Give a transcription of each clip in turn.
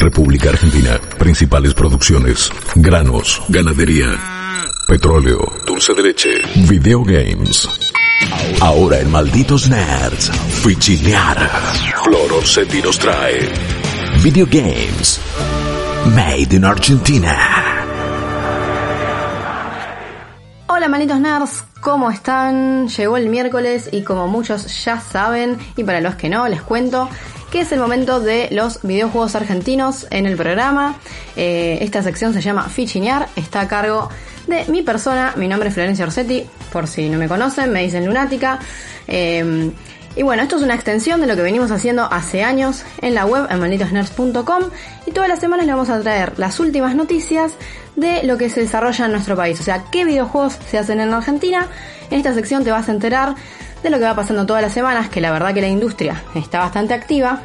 República Argentina. Principales producciones. Granos, ganadería, petróleo, dulce de leche, videogames. Ahora en Malditos Nerds, Fichinear. Flor Orsetti nos trae Videogames. Made in Argentina. Hola malditos nerds, ¿cómo están? Llegó el miércoles y como muchos ya saben, y para los que no, les cuento que es el momento de los videojuegos argentinos en el programa. Eh, esta sección se llama Fichinear, está a cargo de mi persona, mi nombre es Florencia Orsetti, por si no me conocen, me dicen lunática. Eh, y bueno, esto es una extensión de lo que venimos haciendo hace años en la web en malditosnerds.com y todas las semanas le vamos a traer las últimas noticias de lo que se desarrolla en nuestro país, o sea, qué videojuegos se hacen en Argentina. En esta sección te vas a enterar de lo que va pasando todas las semanas, que la verdad que la industria está bastante activa.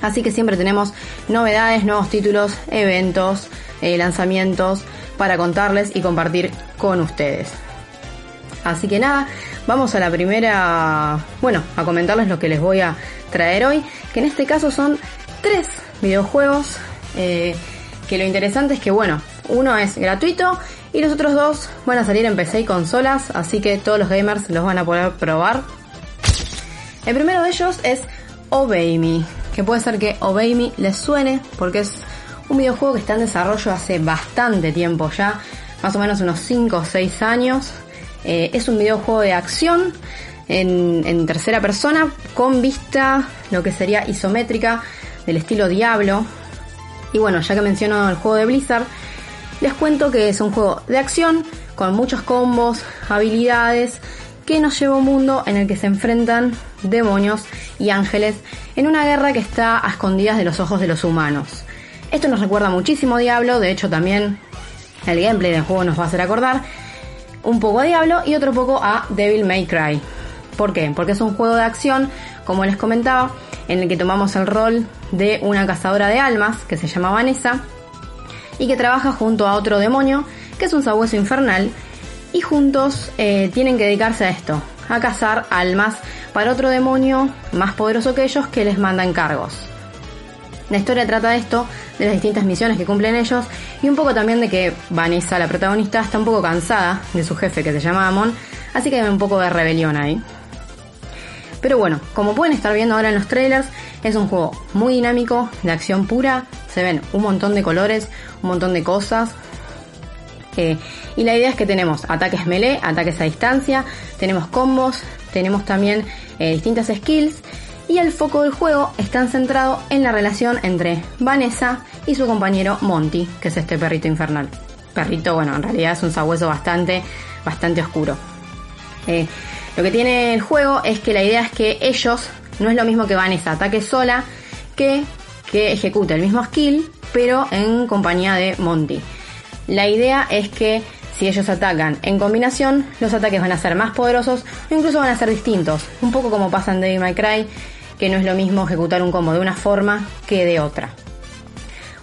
Así que siempre tenemos novedades, nuevos títulos, eventos, eh, lanzamientos para contarles y compartir con ustedes. Así que nada, vamos a la primera, bueno, a comentarles lo que les voy a traer hoy, que en este caso son tres videojuegos, eh, que lo interesante es que, bueno, uno es gratuito y los otros dos van a salir en PC y consolas, así que todos los gamers los van a poder probar. El primero de ellos es Obey Me, que puede ser que Obey Me les suene porque es un videojuego que está en desarrollo hace bastante tiempo ya, más o menos unos 5 o 6 años. Eh, es un videojuego de acción en, en, tercera persona con vista lo que sería isométrica del estilo Diablo. Y bueno, ya que menciono el juego de Blizzard, les cuento que es un juego de acción con muchos combos, habilidades, que nos lleva a un mundo en el que se enfrentan demonios y ángeles en una guerra que está a escondidas de los ojos de los humanos. Esto nos recuerda muchísimo a Diablo, de hecho también el gameplay del juego nos va a hacer acordar un poco a Diablo y otro poco a Devil May Cry. ¿Por qué? Porque es un juego de acción, como les comentaba, en el que tomamos el rol de una cazadora de almas que se llama Vanessa y que trabaja junto a otro demonio que es un sabueso infernal y juntos eh, tienen que dedicarse a esto, a cazar almas para otro demonio más poderoso que ellos que les manda encargos. La historia trata de esto, de las distintas misiones que cumplen ellos y un poco también de que Vanessa, la protagonista, está un poco cansada de su jefe que se llama Amon, así que hay un poco de rebelión ahí. Pero bueno, como pueden estar viendo ahora en los trailers, es un juego muy dinámico, de acción pura, se ven un montón de colores, un montón de cosas. Eh, y la idea es que tenemos ataques melee, ataques a distancia, tenemos combos, tenemos también eh, distintas skills y el foco del juego está centrado en la relación entre Vanessa y su compañero Monty, que es este perrito infernal. Perrito, bueno, en realidad es un sabueso bastante, bastante oscuro. Eh, lo que tiene el juego es que la idea es que ellos, no es lo mismo que Vanessa ataque sola, que que ejecute el mismo skill, pero en compañía de Monty. La idea es que si ellos atacan en combinación, los ataques van a ser más poderosos o incluso van a ser distintos. Un poco como pasa en Devil May Cry, que no es lo mismo ejecutar un combo de una forma que de otra.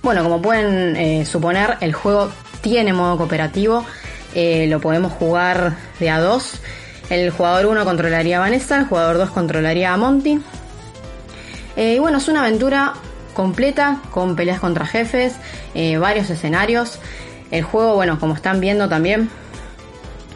Bueno, como pueden eh, suponer, el juego tiene modo cooperativo. Eh, lo podemos jugar de a dos. El jugador 1 controlaría a Vanessa, el jugador 2 controlaría a Monty. Eh, y bueno, es una aventura completa con peleas contra jefes, eh, varios escenarios. El juego, bueno, como están viendo también,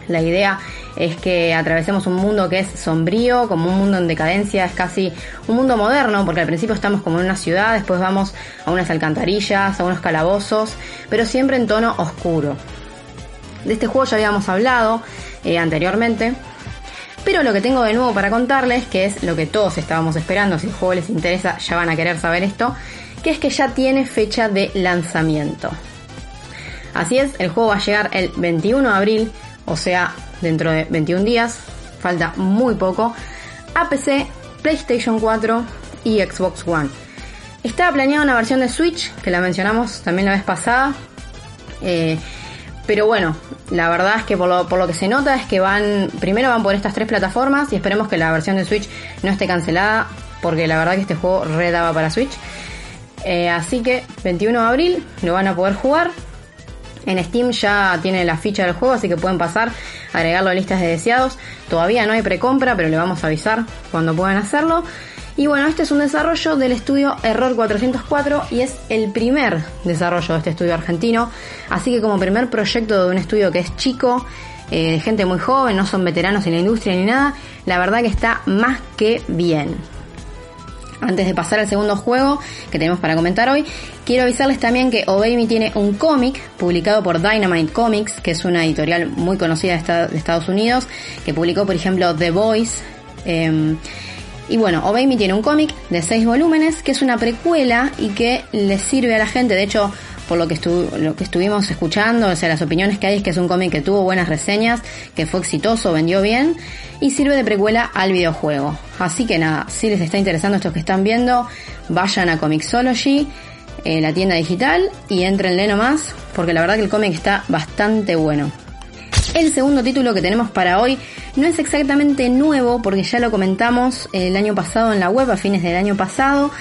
la idea es que atravesemos un mundo que es sombrío, como un mundo en decadencia, es casi un mundo moderno, porque al principio estamos como en una ciudad, después vamos a unas alcantarillas, a unos calabozos, pero siempre en tono oscuro. De este juego ya habíamos hablado eh, anteriormente, pero lo que tengo de nuevo para contarles, que es lo que todos estábamos esperando, si el juego les interesa ya van a querer saber esto, que es que ya tiene fecha de lanzamiento. Así es, el juego va a llegar el 21 de abril, o sea, dentro de 21 días, falta muy poco, a PC, PlayStation 4 y Xbox One. Estaba planeada una versión de Switch, que la mencionamos también la vez pasada. Eh, pero bueno, la verdad es que por lo, por lo que se nota es que van, primero van por estas tres plataformas y esperemos que la versión de Switch no esté cancelada, porque la verdad que este juego redaba para Switch. Eh, así que 21 de abril lo van a poder jugar. En Steam ya tiene la ficha del juego, así que pueden pasar, agregarlo a listas de deseados. Todavía no hay precompra, pero le vamos a avisar cuando puedan hacerlo. Y bueno, este es un desarrollo del estudio Error 404 y es el primer desarrollo de este estudio argentino. Así que como primer proyecto de un estudio que es chico, eh, de gente muy joven, no son veteranos en la industria ni nada, la verdad que está más que bien. Antes de pasar al segundo juego que tenemos para comentar hoy, quiero avisarles también que Obey tiene un cómic publicado por Dynamite Comics, que es una editorial muy conocida de Estados Unidos, que publicó por ejemplo The Voice. Em, y bueno, Me tiene un cómic de 6 volúmenes, que es una precuela y que le sirve a la gente, de hecho por lo que, lo que estuvimos escuchando, o sea, las opiniones que hay es que es un cómic que tuvo buenas reseñas, que fue exitoso, vendió bien y sirve de precuela al videojuego. Así que nada, si les está interesando esto que están viendo, vayan a Comixology, eh, la tienda digital, y entrenle nomás, porque la verdad que el cómic está bastante bueno. El segundo título que tenemos para hoy no es exactamente nuevo porque ya lo comentamos el año pasado en la web, a fines del año pasado,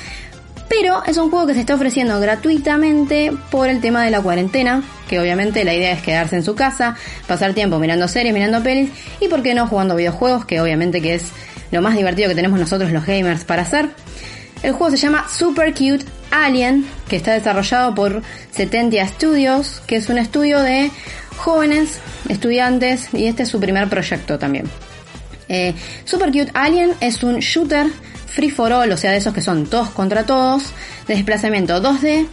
pero es un juego que se está ofreciendo gratuitamente por el tema de la cuarentena, que obviamente la idea es quedarse en su casa, pasar tiempo mirando series, mirando pelis y por qué no jugando videojuegos, que obviamente que es lo más divertido que tenemos nosotros los gamers para hacer. El juego se llama Super Cute Alien, que está desarrollado por 70 Studios, que es un estudio de jóvenes estudiantes y este es su primer proyecto también. Eh, Super Cute Alien es un shooter free for all, o sea, de esos que son todos contra todos, de desplazamiento 2D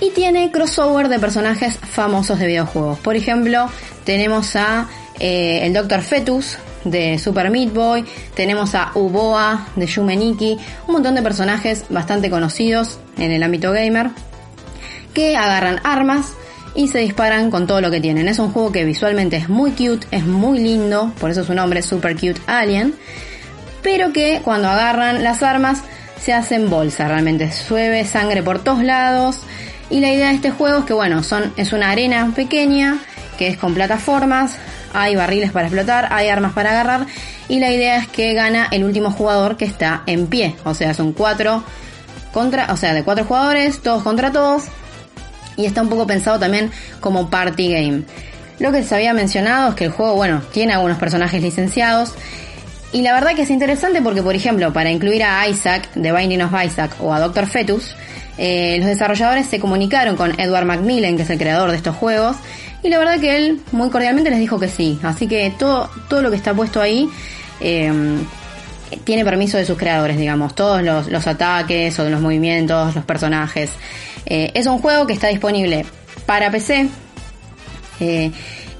y tiene crossover de personajes famosos de videojuegos. Por ejemplo, tenemos a eh, el Dr. Fetus de Super Meat Boy, tenemos a Uboa de Yumeniki, un montón de personajes bastante conocidos en el ámbito gamer que agarran armas y se disparan con todo lo que tienen. Es un juego que visualmente es muy cute, es muy lindo, por eso su nombre es Super Cute Alien pero que cuando agarran las armas se hacen bolsa, realmente sueve sangre por todos lados. Y la idea de este juego es que bueno, son, es una arena pequeña que es con plataformas, hay barriles para explotar, hay armas para agarrar y la idea es que gana el último jugador que está en pie, o sea, son cuatro contra, o sea, de cuatro jugadores, todos contra todos. Y está un poco pensado también como party game. Lo que se había mencionado es que el juego, bueno, tiene algunos personajes licenciados. Y la verdad que es interesante porque, por ejemplo, para incluir a Isaac de Binding of Isaac o a Doctor Fetus, eh, los desarrolladores se comunicaron con Edward Macmillan, que es el creador de estos juegos, y la verdad que él muy cordialmente les dijo que sí. Así que todo, todo lo que está puesto ahí em, tiene permiso de sus creadores, digamos. Todos los, ataques o los movimientos, los personajes. Eh, es un juego que está disponible para PC. Eh,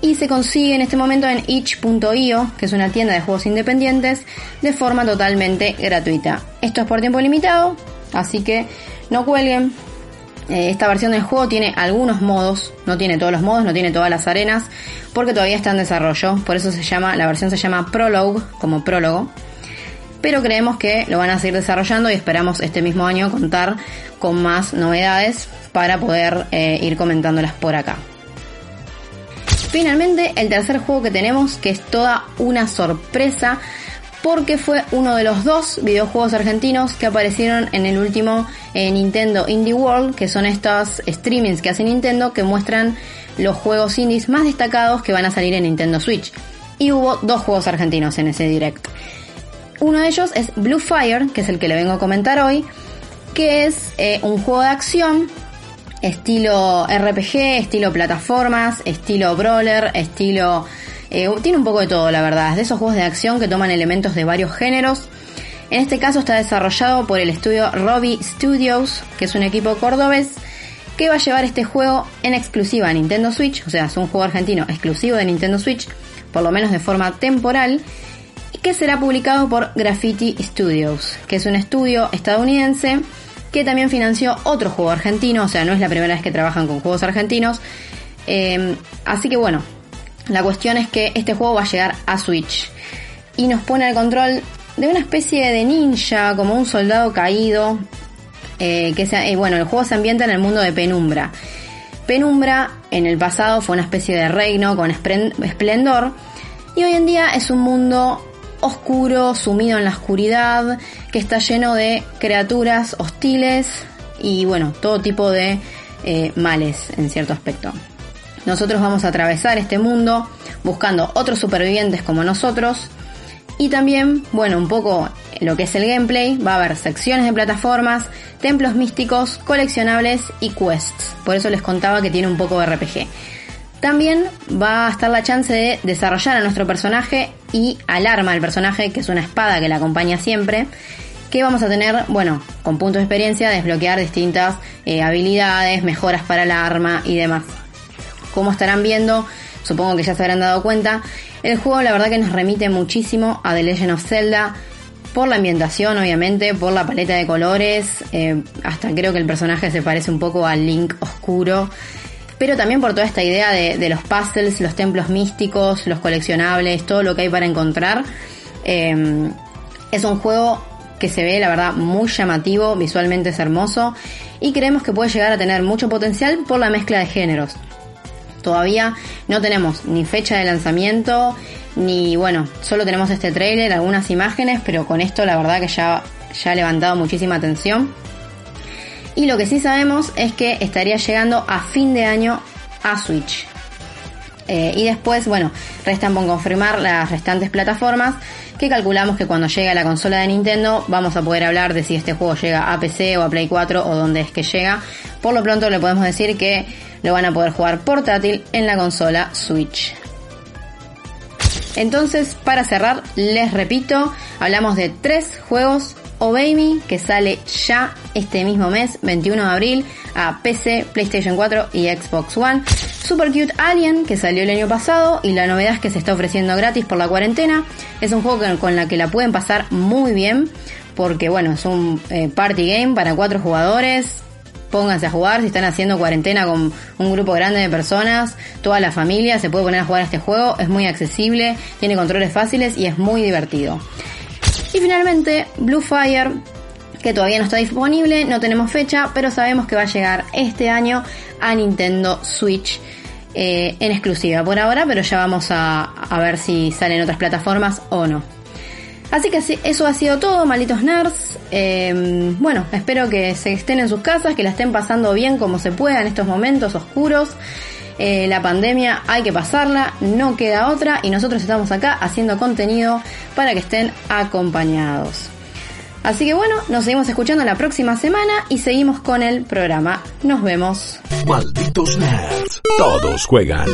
y se consigue en este momento en itch.io, que es una tienda de juegos independientes, de forma totalmente gratuita. Esto es por tiempo limitado, así que no cuelguen. Eh, esta versión del juego tiene algunos modos, no tiene todos los modos, no tiene todas las arenas, porque todavía está en desarrollo, por eso se llama, la versión se llama Prologue, como prólogo. Pero creemos que lo van a seguir desarrollando y esperamos este mismo año contar con más novedades para poder eh, ir comentándolas por acá. Finalmente, el tercer juego que tenemos, que es toda una sorpresa, porque fue uno de los dos videojuegos argentinos que aparecieron en el último eh, Nintendo Indie World, que son estos streamings que hace Nintendo que muestran los juegos indies más destacados que van a salir en Nintendo Switch. Y hubo dos juegos argentinos en ese direct. Uno de ellos es Blue Fire, que es el que le vengo a comentar hoy, que es eh, un juego de acción estilo RPG, estilo plataformas, estilo brawler, estilo... Eh, tiene un poco de todo, la verdad. Es de esos juegos de acción que toman elementos de varios géneros. En este caso está desarrollado por el estudio Robbie Studios, que es un equipo cordobés que va a llevar este juego en exclusiva a Nintendo Switch, o sea, es un juego argentino exclusivo de Nintendo Switch, por lo menos de forma temporal, y que será publicado por Graffiti Studios, que es un estudio estadounidense que también financió otro juego argentino, o sea, no es la primera vez que trabajan con juegos argentinos. Eh, así que bueno, la cuestión es que este juego va a llegar a Switch y nos pone al control de una especie de ninja, como un soldado caído. eh, que se, bueno, el juego se ambienta en el mundo de Penumbra. Penumbra en el pasado fue una especie de reino con esplendor y hoy en día es un mundo oscuro, sumido en la oscuridad, que está lleno de criaturas hostiles y bueno, todo tipo de eh, males en cierto aspecto. Nosotros vamos a atravesar este mundo buscando otros supervivientes como nosotros y también, bueno, un poco lo que es el gameplay, va a haber secciones de plataformas, templos místicos, coleccionables y quests. Por eso les contaba que tiene un poco de RPG. También va a estar la chance de desarrollar a nuestro personaje y al arma del personaje, que es una espada que la acompaña siempre, que vamos a tener, bueno, con puntos de experiencia, desbloquear distintas eh, habilidades, mejoras para el arma y demás. Como estarán viendo, supongo que ya se habrán dado cuenta, el juego la verdad que nos remite muchísimo a The Legend of Zelda, por la ambientación obviamente, por la paleta de colores, eh, hasta creo que el personaje se parece un poco al Link oscuro pero también por toda esta idea de, los puzzles, los templos místicos, los coleccionables, todo lo que hay para encontrar. Em, es un juego que se ve, la verdad, muy llamativo, visualmente es hermoso y creemos que puede llegar a tener mucho potencial por la mezcla de géneros. Todavía no tenemos ni fecha de lanzamiento, ni bueno, solo tenemos este trailer, algunas imágenes, pero con esto la verdad que ya, ya ha levantado muchísima atención. Y lo que sí sabemos es que estaría llegando a fin de año a Switch. Eh, y después, bueno, restan por confirmar las restantes plataformas que calculamos que cuando llegue a la consola de Nintendo vamos a poder hablar de si este juego llega a PC o a Play 4 o dónde es que llega. Por lo pronto le podemos decir que lo van a poder jugar portátil en la consola Switch. Entonces, para cerrar, les repito, hablamos de tres juegos o Baby, que sale ya este mismo mes, 21 de abril, a PC, PlayStation 4 y Xbox One. Super Cute Alien, que salió el año pasado, y la novedad es que se está ofreciendo gratis por la cuarentena. Es un juego con la que la pueden pasar muy bien, porque bueno, es un eh, party game para cuatro jugadores. Pónganse a jugar si están haciendo cuarentena con un grupo grande de personas, toda la familia se puede poner a jugar a este juego, es muy accesible, tiene controles fáciles y es muy divertido. Y finalmente, Blue Fire, que todavía no está disponible, no tenemos fecha, pero sabemos que va a llegar este año a Nintendo Switch. Eh, en exclusiva por ahora, pero ya vamos a, ver si salen otras plataformas o no. Así que eso ha sido todo, malditos nerds. Em, bueno, espero que se estén en sus casas, que la estén pasando bien como se pueda en estos momentos oscuros. Eh, la pandemia hay que pasarla, no queda otra y nosotros estamos acá haciendo contenido para que estén acompañados. Así que bueno, nos seguimos escuchando la próxima semana y seguimos con el programa. Nos vemos. Malditos nerds. Todos juegan.